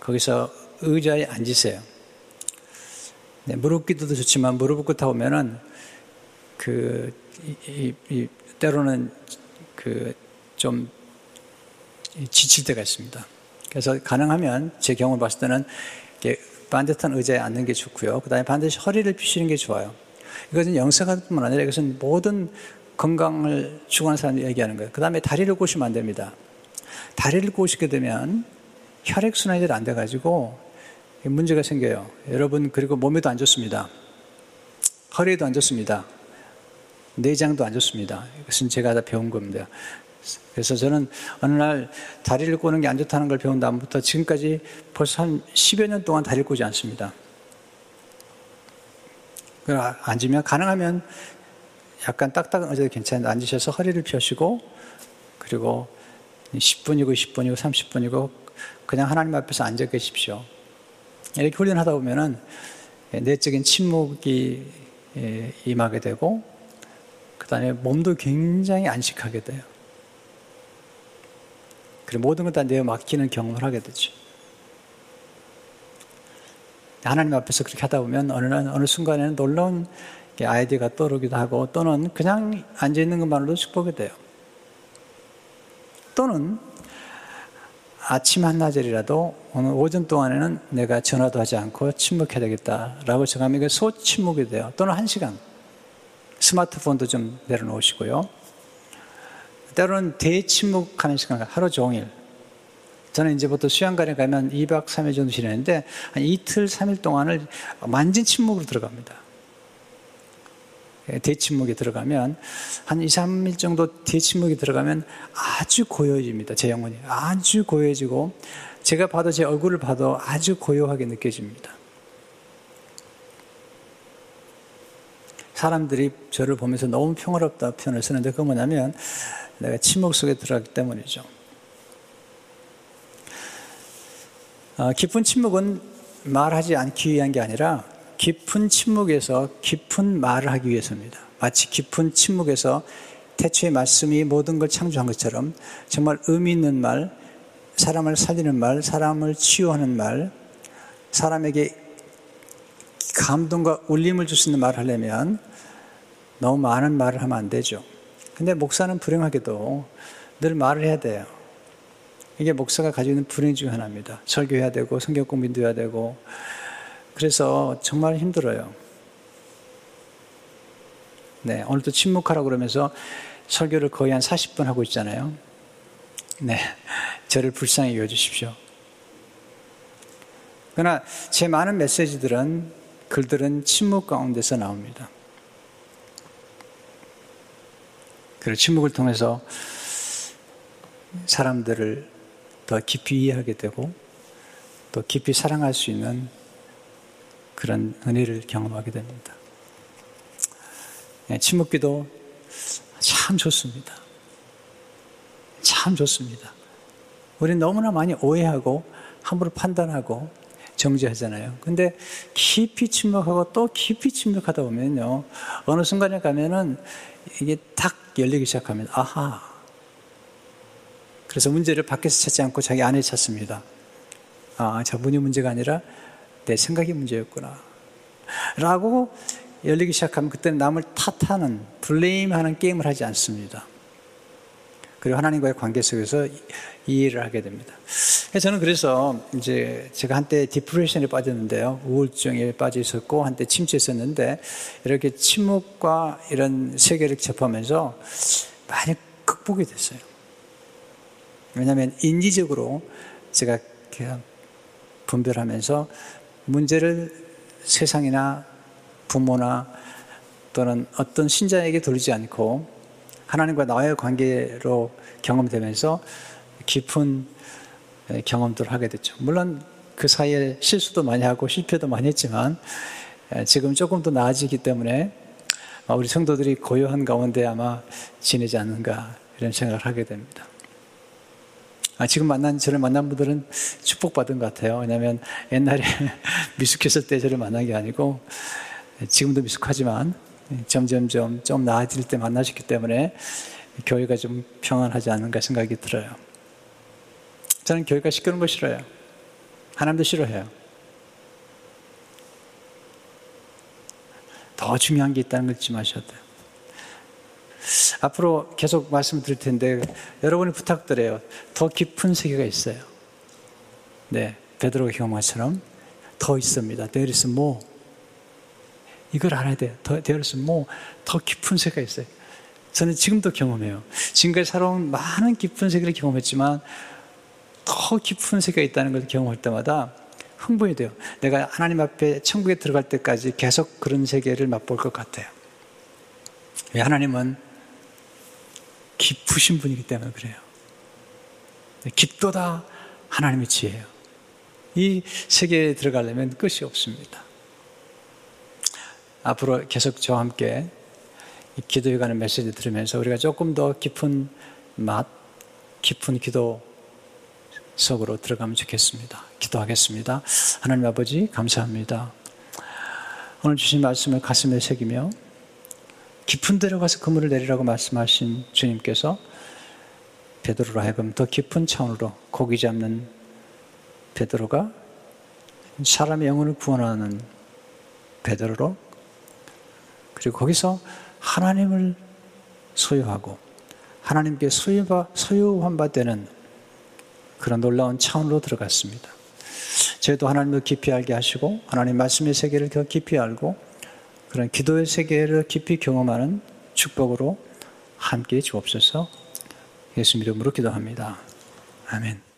거기서 의자에 앉으세요. 네, 무릎 기도도 좋지만 무릎 꿇다 보면은 그, 이, 이, 때로는 그 좀 지칠 때가 있습니다. 그래서 가능하면 제 경험을 봤을 때는 반듯한 의자에 앉는 게 좋고요. 그 다음에 반드시 허리를 펴시는 게 좋아요. 이것은 영성뿐만 아니라 이것은 모든 건강을 추구하는 사람이 얘기하는 거예요. 그 다음에 다리를 꼬시면 안 됩니다. 다리를 꼬시게 되면 혈액순환이 잘 안 돼가지고 문제가 생겨요. 여러분, 그리고 몸에도 안 좋습니다. 허리에도 안 좋습니다. 내장도 안 좋습니다. 이것은 제가 다 배운 겁니다. 그래서 저는 어느 날 다리를 꼬는 게 안 좋다는 걸 배운 다음부터 지금까지 벌써 한 10여 년 동안 다리를 꼬지 않습니다. 앉으면 가능하면 약간 딱딱한 의자도 괜찮은데 앉으셔서 허리를 펴시고 그리고 10분이고 20분이고 30분이고 그냥 하나님 앞에서 앉아 계십시오. 이렇게 훈련하다 보면은 내적인 침묵이 예, 임하게 되고 그 다음에 몸도 굉장히 안식하게 돼요. 그리고 모든 것 다 내어 맡기는 경험을 하게 되죠. 하나님 앞에서 그렇게 하다 보면 어느, 어느 순간에는 놀라운 아이디어가 떠오르기도 하고 또는 그냥 앉아 있는 것만으로도 축복이 돼요. 또는 아침 한나절이라도 오늘 오전 동안에는 내가 전화도 하지 않고 침묵해야 되겠다라고 정하면 소침묵이 돼요. 또는 한 시간. 스마트폰도 좀 내려놓으시고요. 때로는 대침묵하는 시간, 하루 종일. 저는 이제부터 수양관에 가면 2박 3일 정도 지내는데 한 이틀, 3일 동안을 만진 침묵으로 들어갑니다. 예, 대침묵에 들어가면 한 2, 3일 정도 대침묵에 들어가면 아주 고요해집니다. 제 영혼이. 아주 고요해지고 제가 봐도 제 얼굴을 봐도 아주 고요하게 느껴집니다. 사람들이 저를 보면서 너무 평화롭다 표현을 쓰는데 그건 뭐냐면 내가 침묵 속에 들어갔기 때문이죠. 어, 깊은 침묵은 말하지 않기 위한 게 아니라 깊은 침묵에서 깊은 말을 하기 위해서입니다. 마치 깊은 침묵에서 태초의 말씀이 모든 걸 창조한 것처럼 정말 의미 있는 말, 사람을 살리는 말, 사람을 치유하는 말, 사람에게 감동과 울림을 줄 수 있는 말을 하려면 너무 많은 말을 하면 안 되죠. 근데 목사는 불행하게도 늘 말을 해야 돼요. 이게 목사가 가지고 있는 불행 중 하나입니다. 설교해야 되고 성경 공부도 해야 되고 그래서 정말 힘들어요. 네, 오늘도 침묵하라고 그러면서 설교를 거의 한 40분 하고 있잖아요. 네, 저를 불쌍히 여주십시오. 그러나 제 많은 메시지들은 글들은 침묵 가운데서 나옵니다. 그리고 침묵을 통해서 사람들을 더 깊이 이해하게 되고 또 깊이 사랑할 수 있는 그런 은혜를 경험하게 됩니다. 네, 침묵기도 참 좋습니다. 참 좋습니다. 우리 너무나 많이 오해하고 함부로 판단하고 정지하잖아요. 근데 깊이 침묵하고 또 깊이 침묵하다 보면요. 어느 순간에 가면은 이게 딱 열리기 시작합니다. 아하. 그래서 문제를 밖에서 찾지 않고 자기 안에 찾습니다. 아, 저분이 문제가 아니라 내 생각이 문제였구나. 라고 열리기 시작하면 그때는 남을 탓하는, 블레임하는 게임을 하지 않습니다. 그리고 하나님과의 관계 속에서 이해를 하게 됩니다. 저는 그래서 이제 제가 한때 디프레션에 빠졌는데요. 우울증에 빠져 있었고 한때 침체했었는데 이렇게 침묵과 이런 세계를 접하면서 많이 극복이 됐어요. 왜냐하면 인지적으로 제가 분별하면서 문제를 세상이나 부모나 또는 어떤 신자에게 돌리지 않고 하나님과 나와의 관계로 경험되면서 깊은 경험들을 하게 됐죠. 물론 그 사이에 실수도 많이 하고 실패도 많이 했지만 지금 조금 더 나아지기 때문에 우리 성도들이 고요한 가운데 아마 지내지 않는가 이런 생각을 하게 됩니다. 아, 지금 만난 저를 만난 분들은 축복받은 것 같아요. 왜냐하면 옛날에 미숙했을 때 저를 만난 게 아니고 지금도 미숙하지만 점점점 좀 나아질 때 만나셨기 때문에 교회가 좀 평안하지 않은가 생각이 들어요. 저는 교회가 시끄러운 거 싫어요. 하나님도 싫어해요. 더 중요한 게 있다는 걸 잊지 마셔야 돼요. 앞으로 계속 말씀 드릴 텐데 여러분이 부탁드려요. 더 깊은 세계가 있어요. 네, 베드로 경험처럼 더 있습니다. There is more. 이걸 알아야 돼요. 더, there is more. 더 깊은 세계가 있어요. 저는 지금도 경험해요. 지금까지 살아온 많은 깊은 세계를 경험했지만 더 깊은 세계가 있다는 걸 경험할 때마다 흥분이 돼요. 내가 하나님 앞에 천국에 들어갈 때까지 계속 그런 세계를 맛볼 것 같아요. 왜 하나님은 깊으신 분이기 때문에 그래요. 깊도다 하나님의 지혜예요. 이 세계에 들어가려면 끝이 없습니다. 앞으로 계속 저와 함께 기도에 관한 메시지 들으면서 우리가 조금 더 깊은 맛, 깊은 기도 속으로 들어가면 좋겠습니다. 기도하겠습니다. 하나님 아버지, 감사합니다. 오늘 주신 말씀을 가슴에 새기며 깊은 데로 가서 그물을 내리라고 말씀하신 주님께서 베드로로 하여금 더 깊은 차원으로 고기 잡는 베드로가 사람의 영혼을 구원하는 베드로로 그리고 거기서 하나님을 소유하고 하나님께 소유한 바 되는 그런 놀라운 차원으로 들어갔습니다. 저희도 하나님을 깊이 알게 하시고 하나님 말씀의 세계를 더 깊이 알고 그런 기도의 세계를 깊이 경험하는 축복으로 함께 주옵소서 예수 이름으로 기도합니다. 아멘.